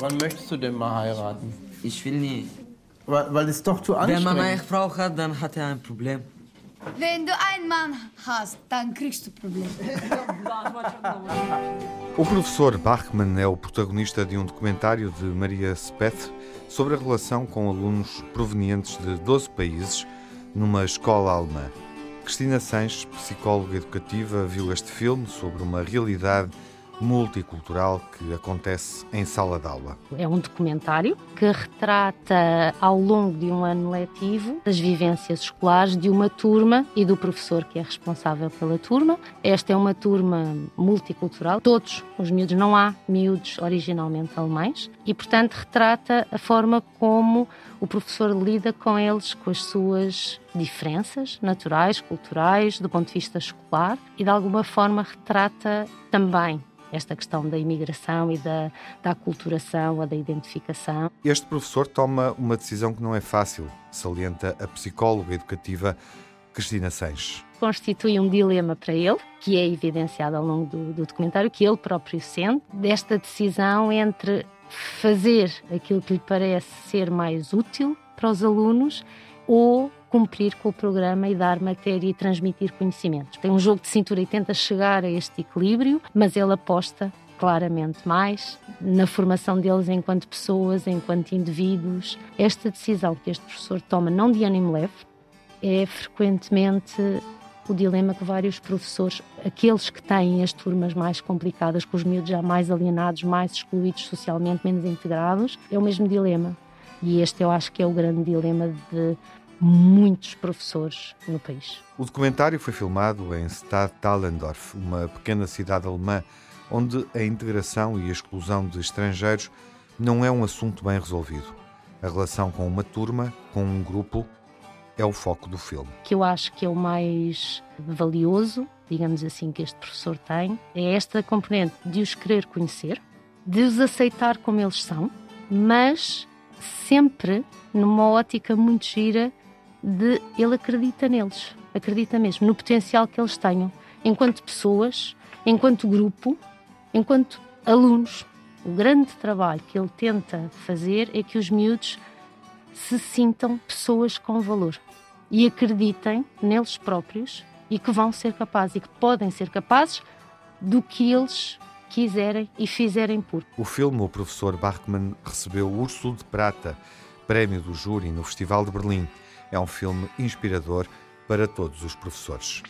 Wann möchtest du denn mal heiraten? Ich will nie. Weil, weil es doch zu Wenn anstrengend man eine Frau hat, dann hat er ein Problem. Wenn du einen Mann hast, dann kriegst du Probleme. O professor Bachmann é o protagonista de um documentário de Maria Speth sobre a relação com alunos provenientes de 12 países numa escola alemã. Cristina Sanches, psicóloga educativa, viu este filme sobre uma realidade multicultural que acontece em sala de aula. É um documentário que retrata ao longo de um ano letivo as vivências escolares de uma turma e do professor que é responsável pela turma. Esta é uma turma multicultural, todos os miúdos, não há miúdos originalmente alemães e, portanto, retrata a forma como o professor lida com eles, com as suas diferenças naturais, culturais, do ponto de vista escolar e, de alguma forma, retrata também esta questão da imigração e da, da aculturação ou da identificação. Este professor toma uma decisão que não é fácil, salienta a psicóloga educativa Cristina Sanches. Constitui um dilema para ele, que é evidenciado ao longo do, do documentário, que ele próprio sente, desta decisão entre fazer aquilo que lhe parece ser mais útil para os alunos ou cumprir com o programa e dar matéria e transmitir conhecimentos. Tem um jogo de cintura e tenta chegar a este equilíbrio, mas ele aposta claramente mais na formação deles enquanto pessoas, enquanto indivíduos. Esta decisão que este professor toma, não de ânimo leve, é frequentemente o dilema que vários professores, aqueles que têm as turmas mais complicadas, com os miúdos já mais alienados, mais excluídos socialmente, menos integrados, é o mesmo dilema. E este eu acho que é o grande dilema de muitos professores no país. O documentário foi filmado em Stad Tallendorf, uma pequena cidade alemã, onde a integração e a exclusão de estrangeiros não é um assunto bem resolvido. A relação com uma turma, com um grupo, é o foco do filme. Que eu acho que é o mais valioso, digamos assim, que este professor tem, é esta componente de os querer conhecer, de os aceitar como eles são, mas sempre numa ótica muito gira de ele acredita neles, acredita mesmo no potencial que eles tenham, enquanto pessoas, enquanto grupo, enquanto alunos. O grande trabalho que ele tenta fazer é que os miúdos se sintam pessoas com valor e acreditem neles próprios e que vão ser capazes e que podem ser capazes do que eles quiserem e fizerem por. O filme O Professor Bachmann recebeu o Urso de Prata, prémio do júri no Festival de Berlim. É um filme inspirador para todos os professores.